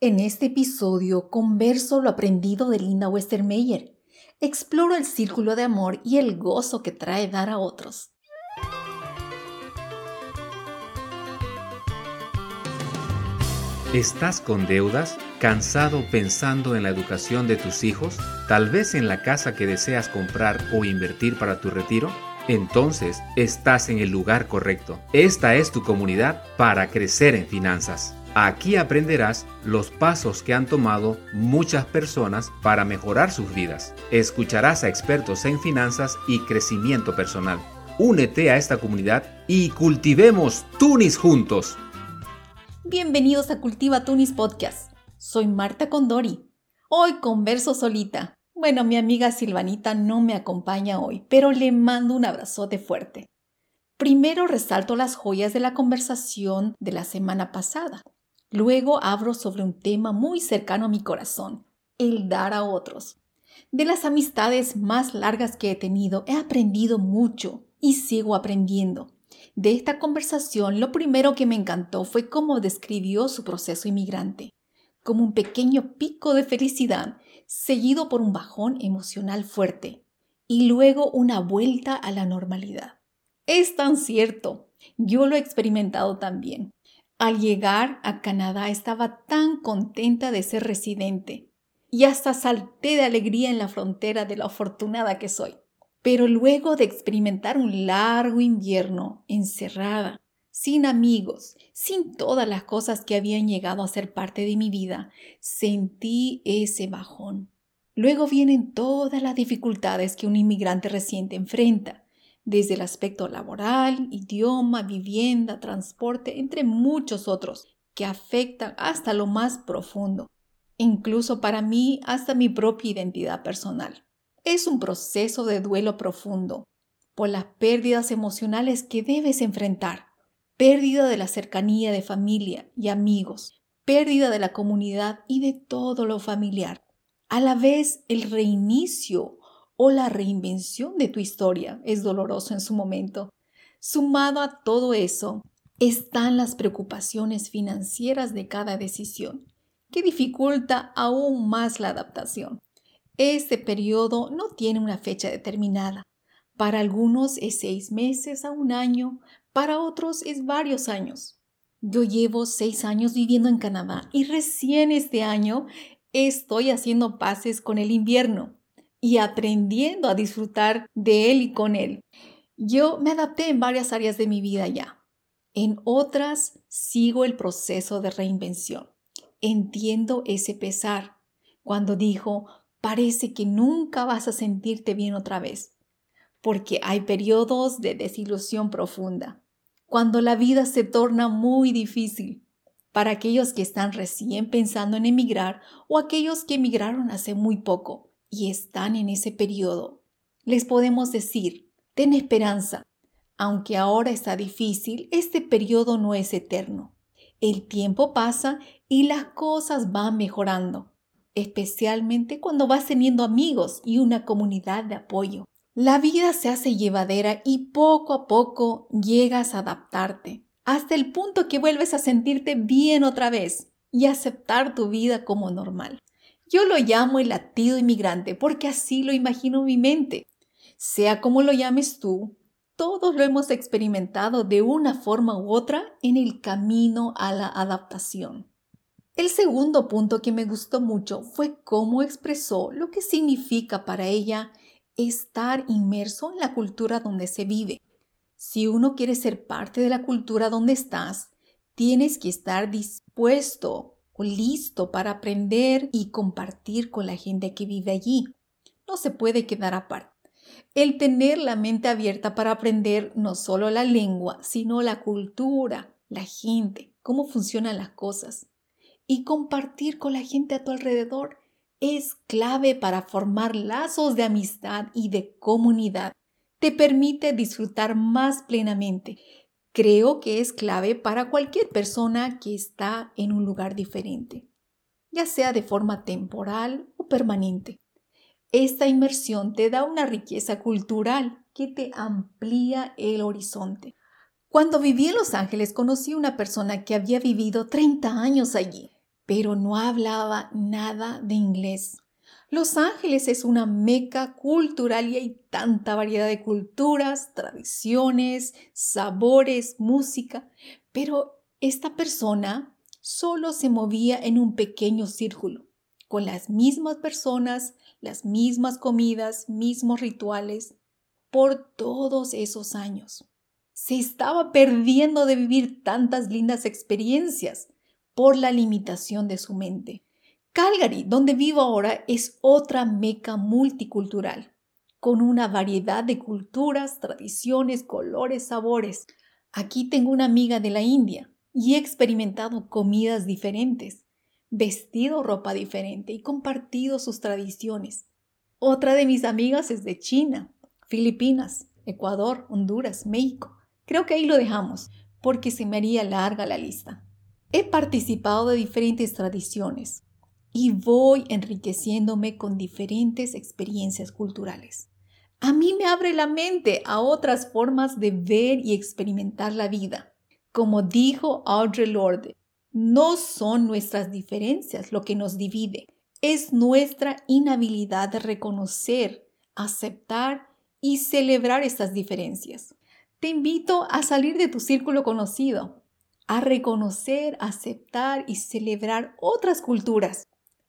En este episodio converso lo aprendido de Linda Westermeyer. Exploro el círculo de amor y el gozo que trae dar a otros. ¿Estás con deudas? ¿Cansado pensando en la educación de tus hijos? ¿Tal vez en la casa que deseas comprar o invertir para tu retiro? Entonces, estás en el lugar correcto. Esta es tu comunidad para crecer en finanzas. Aquí aprenderás los pasos que han tomado muchas personas para mejorar sus vidas. Escucharás a expertos en finanzas y crecimiento personal. Únete a esta comunidad y cultivemos Tunis juntos. Bienvenidos a Cultiva Tunis Podcast. Soy Marta Condori. Hoy converso solita. Bueno, mi amiga Silvanita no me acompaña hoy, pero le mando un abrazote fuerte. Primero resalto las joyas de la conversación de la semana pasada. Luego abro sobre un tema muy cercano a mi corazón, el dar a otros. De las amistades más largas que he tenido, he aprendido mucho y sigo aprendiendo. De esta conversación, lo primero que me encantó fue cómo describió su proceso inmigrante, como un pequeño pico de felicidad, seguido por un bajón emocional fuerte, y luego una vuelta a la normalidad. Es tan cierto, yo lo he experimentado también. Al llegar a Canadá estaba tan contenta de ser residente y hasta salté de alegría en la frontera de lo afortunada que soy. Pero luego de experimentar un largo invierno encerrada, sin amigos, sin todas las cosas que habían llegado a ser parte de mi vida, sentí ese bajón. Luego vienen todas las dificultades que un inmigrante reciente enfrenta desde el aspecto laboral, idioma, vivienda, transporte, entre muchos otros, que afectan hasta lo más profundo, incluso para mí hasta mi propia identidad personal. Es un proceso de duelo profundo por las pérdidas emocionales que debes enfrentar, pérdida de la cercanía de familia y amigos, pérdida de la comunidad y de todo lo familiar. A la vez, el reinicio o la reinvención de tu historia es doloroso en su momento. Sumado a todo eso, están las preocupaciones financieras de cada decisión, que dificulta aún más la adaptación. Este periodo no tiene una fecha determinada. Para algunos es seis meses a un año, para otros es varios años. Yo llevo seis años viviendo en Canadá y recién este año estoy haciendo paces con el invierno y aprendiendo a disfrutar de él y con él. Yo me adapté en varias áreas de mi vida ya. En otras sigo el proceso de reinvención. Entiendo ese pesar cuando dijo, parece que nunca vas a sentirte bien otra vez, porque hay periodos de desilusión profunda, cuando la vida se torna muy difícil para aquellos que están recién pensando en emigrar o aquellos que emigraron hace muy poco y están en ese periodo, les podemos decir, ten esperanza. Aunque ahora está difícil, este periodo no es eterno. El tiempo pasa y las cosas van mejorando, especialmente cuando vas teniendo amigos y una comunidad de apoyo. La vida se hace llevadera y poco a poco llegas a adaptarte, hasta el punto que vuelves a sentirte bien otra vez y aceptar tu vida como normal. Yo lo llamo el latido inmigrante porque así lo imagino mi mente. Sea como lo llames tú, todos lo hemos experimentado de una forma u otra en el camino a la adaptación. El segundo punto que me gustó mucho fue cómo expresó lo que significa para ella estar inmerso en la cultura donde se vive. Si uno quiere ser parte de la cultura donde estás, tienes que estar dispuesto listo para aprender y compartir con la gente que vive allí. No se puede quedar aparte. El tener la mente abierta para aprender no solo la lengua, sino la cultura, la gente, cómo funcionan las cosas. Y compartir con la gente a tu alrededor es clave para formar lazos de amistad y de comunidad. Te permite disfrutar más plenamente creo que es clave para cualquier persona que está en un lugar diferente, ya sea de forma temporal o permanente. Esta inmersión te da una riqueza cultural que te amplía el horizonte. Cuando viví en Los Ángeles conocí a una persona que había vivido 30 años allí, pero no hablaba nada de inglés. Los Ángeles es una meca cultural y hay tanta variedad de culturas, tradiciones, sabores, música, pero esta persona solo se movía en un pequeño círculo, con las mismas personas, las mismas comidas, mismos rituales, por todos esos años. Se estaba perdiendo de vivir tantas lindas experiencias por la limitación de su mente. Calgary, donde vivo ahora, es otra meca multicultural, con una variedad de culturas, tradiciones, colores, sabores. Aquí tengo una amiga de la India y he experimentado comidas diferentes, vestido ropa diferente y compartido sus tradiciones. Otra de mis amigas es de China, Filipinas, Ecuador, Honduras, México. Creo que ahí lo dejamos, porque se me haría larga la lista. He participado de diferentes tradiciones, y voy enriqueciéndome con diferentes experiencias culturales. A mí me abre la mente a otras formas de ver y experimentar la vida. Como dijo Audre Lorde, no son nuestras diferencias lo que nos divide, es nuestra inhabilidad de reconocer, aceptar y celebrar estas diferencias. Te invito a salir de tu círculo conocido, a reconocer, aceptar y celebrar otras culturas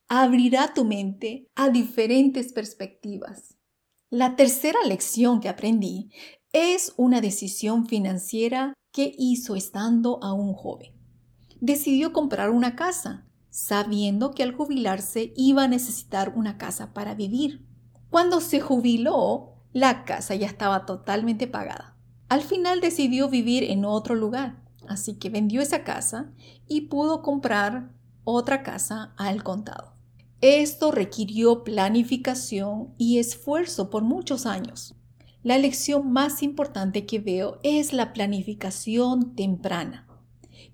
abrirá tu mente a diferentes perspectivas. La tercera lección que aprendí es una decisión financiera que hizo estando aún joven. Decidió comprar una casa, sabiendo que al jubilarse iba a necesitar una casa para vivir. Cuando se jubiló, la casa ya estaba totalmente pagada. Al final decidió vivir en otro lugar, así que vendió esa casa y pudo comprar otra casa al contado. Esto requirió planificación y esfuerzo por muchos años. La lección más importante que veo es la planificación temprana.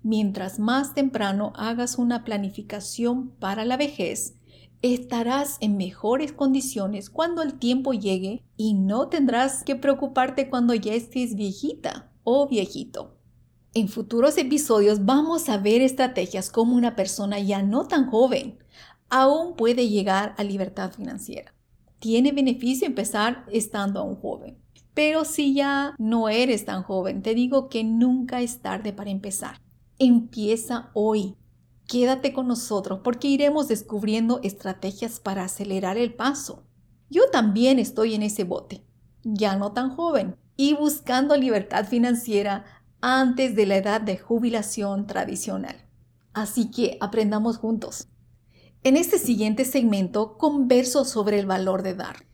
Mientras más temprano hagas una planificación para la vejez, estarás en mejores condiciones cuando el tiempo llegue y no tendrás que preocuparte cuando ya estés viejita o viejito. En futuros episodios vamos a ver estrategias como una persona ya no tan joven aún puede llegar a libertad financiera. Tiene beneficio empezar estando aún joven. Pero si ya no eres tan joven, te digo que nunca es tarde para empezar. Empieza hoy. Quédate con nosotros porque iremos descubriendo estrategias para acelerar el paso. Yo también estoy en ese bote, ya no tan joven, y buscando libertad financiera antes de la edad de jubilación tradicional. Así que aprendamos juntos. En este siguiente segmento converso sobre el valor de dar.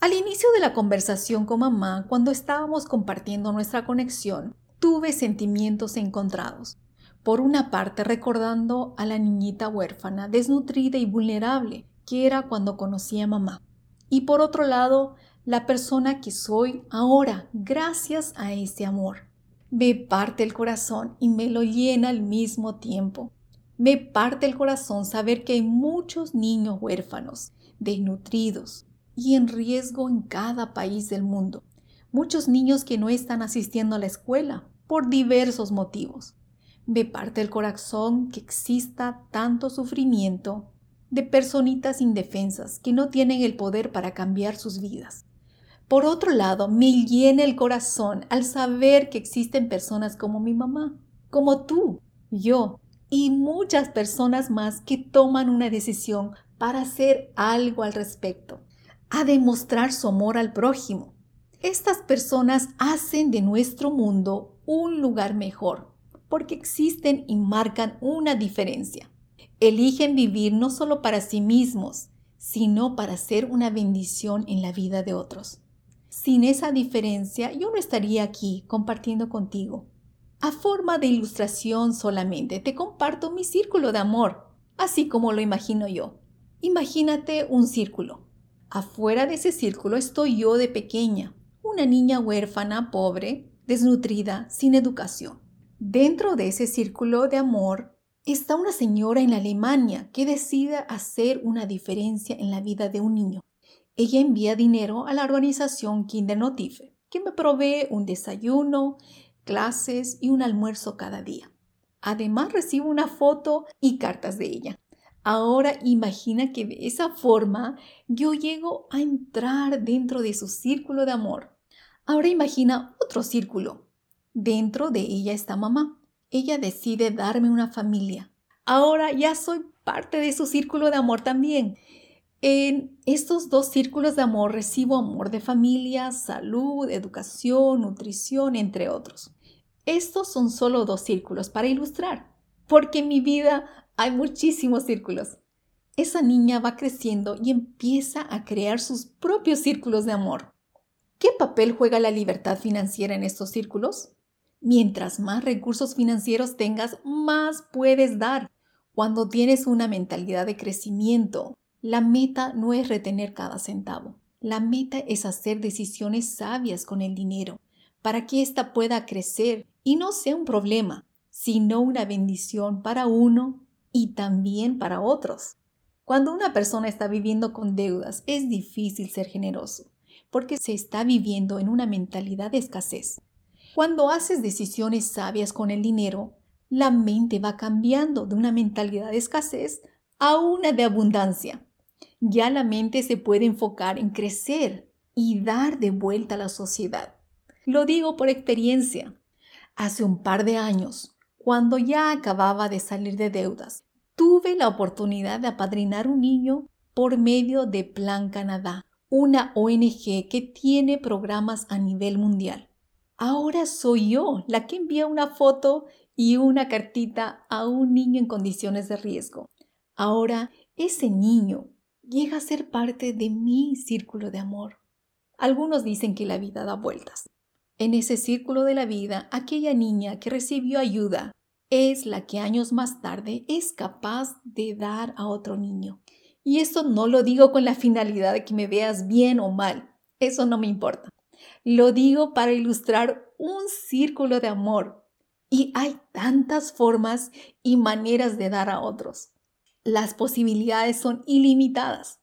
Al inicio de la conversación con mamá, cuando estábamos compartiendo nuestra conexión, tuve sentimientos encontrados. Por una parte, recordando a la niñita huérfana, desnutrida y vulnerable, que era cuando conocí a mamá. Y por otro lado, la persona que soy ahora, gracias a ese amor. Me parte el corazón y me lo llena al mismo tiempo. Me parte el corazón saber que hay muchos niños huérfanos, desnutridos y en riesgo en cada país del mundo. Muchos niños que no están asistiendo a la escuela por diversos motivos. Me parte el corazón que exista tanto sufrimiento de personitas indefensas que no tienen el poder para cambiar sus vidas. Por otro lado, me llena el corazón al saber que existen personas como mi mamá, como tú, yo, y muchas personas más que toman una decisión para hacer algo al respecto, a demostrar su amor al prójimo. Estas personas hacen de nuestro mundo un lugar mejor, porque existen y marcan una diferencia. Eligen vivir no solo para sí mismos, sino para ser una bendición en la vida de otros. Sin esa diferencia, yo no estaría aquí compartiendo contigo. A forma de ilustración solamente te comparto mi círculo de amor, así como lo imagino yo. Imagínate un círculo. Afuera de ese círculo estoy yo de pequeña, una niña huérfana, pobre, desnutrida, sin educación. Dentro de ese círculo de amor está una señora en Alemania que decide hacer una diferencia en la vida de un niño. Ella envía dinero a la organización Kindernotife, que me provee un desayuno, clases y un almuerzo cada día. Además recibo una foto y cartas de ella. Ahora imagina que de esa forma yo llego a entrar dentro de su círculo de amor. Ahora imagina otro círculo. Dentro de ella está mamá. Ella decide darme una familia. Ahora ya soy parte de su círculo de amor también. En estos dos círculos de amor recibo amor de familia, salud, educación, nutrición, entre otros. Estos son solo dos círculos para ilustrar, porque en mi vida hay muchísimos círculos. Esa niña va creciendo y empieza a crear sus propios círculos de amor. ¿Qué papel juega la libertad financiera en estos círculos? Mientras más recursos financieros tengas, más puedes dar. Cuando tienes una mentalidad de crecimiento, la meta no es retener cada centavo. La meta es hacer decisiones sabias con el dinero para que ésta pueda crecer y no sea un problema, sino una bendición para uno y también para otros. Cuando una persona está viviendo con deudas, es difícil ser generoso, porque se está viviendo en una mentalidad de escasez. Cuando haces decisiones sabias con el dinero, la mente va cambiando de una mentalidad de escasez a una de abundancia. Ya la mente se puede enfocar en crecer y dar de vuelta a la sociedad. Lo digo por experiencia. Hace un par de años, cuando ya acababa de salir de deudas, tuve la oportunidad de apadrinar un niño por medio de Plan Canadá, una ONG que tiene programas a nivel mundial. Ahora soy yo la que envía una foto y una cartita a un niño en condiciones de riesgo. Ahora ese niño llega a ser parte de mi círculo de amor. Algunos dicen que la vida da vueltas. En ese círculo de la vida, aquella niña que recibió ayuda es la que años más tarde es capaz de dar a otro niño. Y esto no lo digo con la finalidad de que me veas bien o mal, eso no me importa. Lo digo para ilustrar un círculo de amor. Y hay tantas formas y maneras de dar a otros. Las posibilidades son ilimitadas.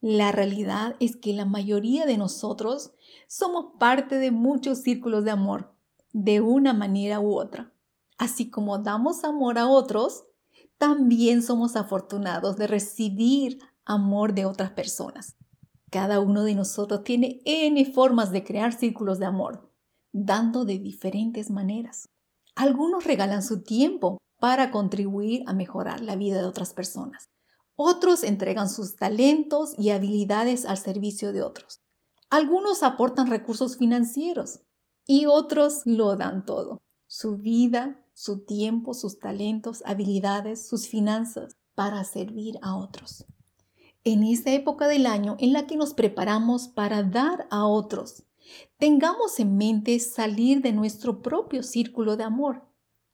La realidad es que la mayoría de nosotros somos parte de muchos círculos de amor, de una manera u otra. Así como damos amor a otros, también somos afortunados de recibir amor de otras personas. Cada uno de nosotros tiene N formas de crear círculos de amor, dando de diferentes maneras. Algunos regalan su tiempo para contribuir a mejorar la vida de otras personas. Otros entregan sus talentos y habilidades al servicio de otros. Algunos aportan recursos financieros y otros lo dan todo. Su vida, su tiempo, sus talentos, habilidades, sus finanzas para servir a otros. En esta época del año en la que nos preparamos para dar a otros, tengamos en mente salir de nuestro propio círculo de amor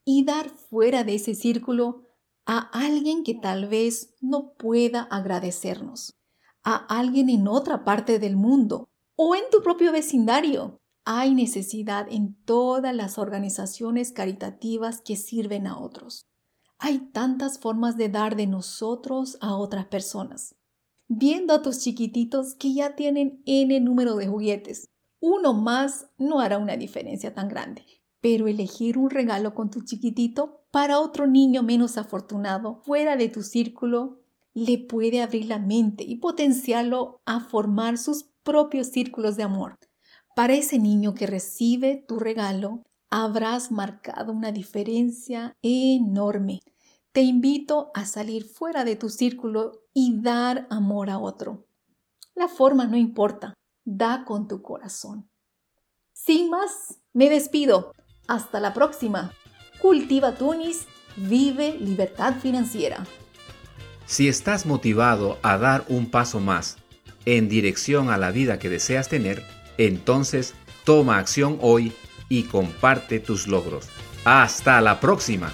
y dar fuera de ese círculo a alguien que tal vez no pueda agradecernos, a alguien en otra parte del mundo o en tu propio vecindario hay necesidad en todas las organizaciones caritativas que sirven a otros. Hay tantas formas de dar de nosotros a otras personas. Viendo a tus chiquititos que ya tienen N número de juguetes, uno más no hará una diferencia tan grande. Pero elegir un regalo con tu chiquitito para otro niño menos afortunado fuera de tu círculo le puede abrir la mente y potenciarlo a formar sus propios círculos de amor. Para ese niño que recibe tu regalo, habrás marcado una diferencia enorme. Te invito a salir fuera de tu círculo y dar amor a otro. La forma no importa, da con tu corazón. Sin más, me despido. Hasta la próxima. Cultiva Tunis, vive libertad financiera. Si estás motivado a dar un paso más en dirección a la vida que deseas tener, entonces, toma acción hoy y comparte tus logros. Hasta la próxima.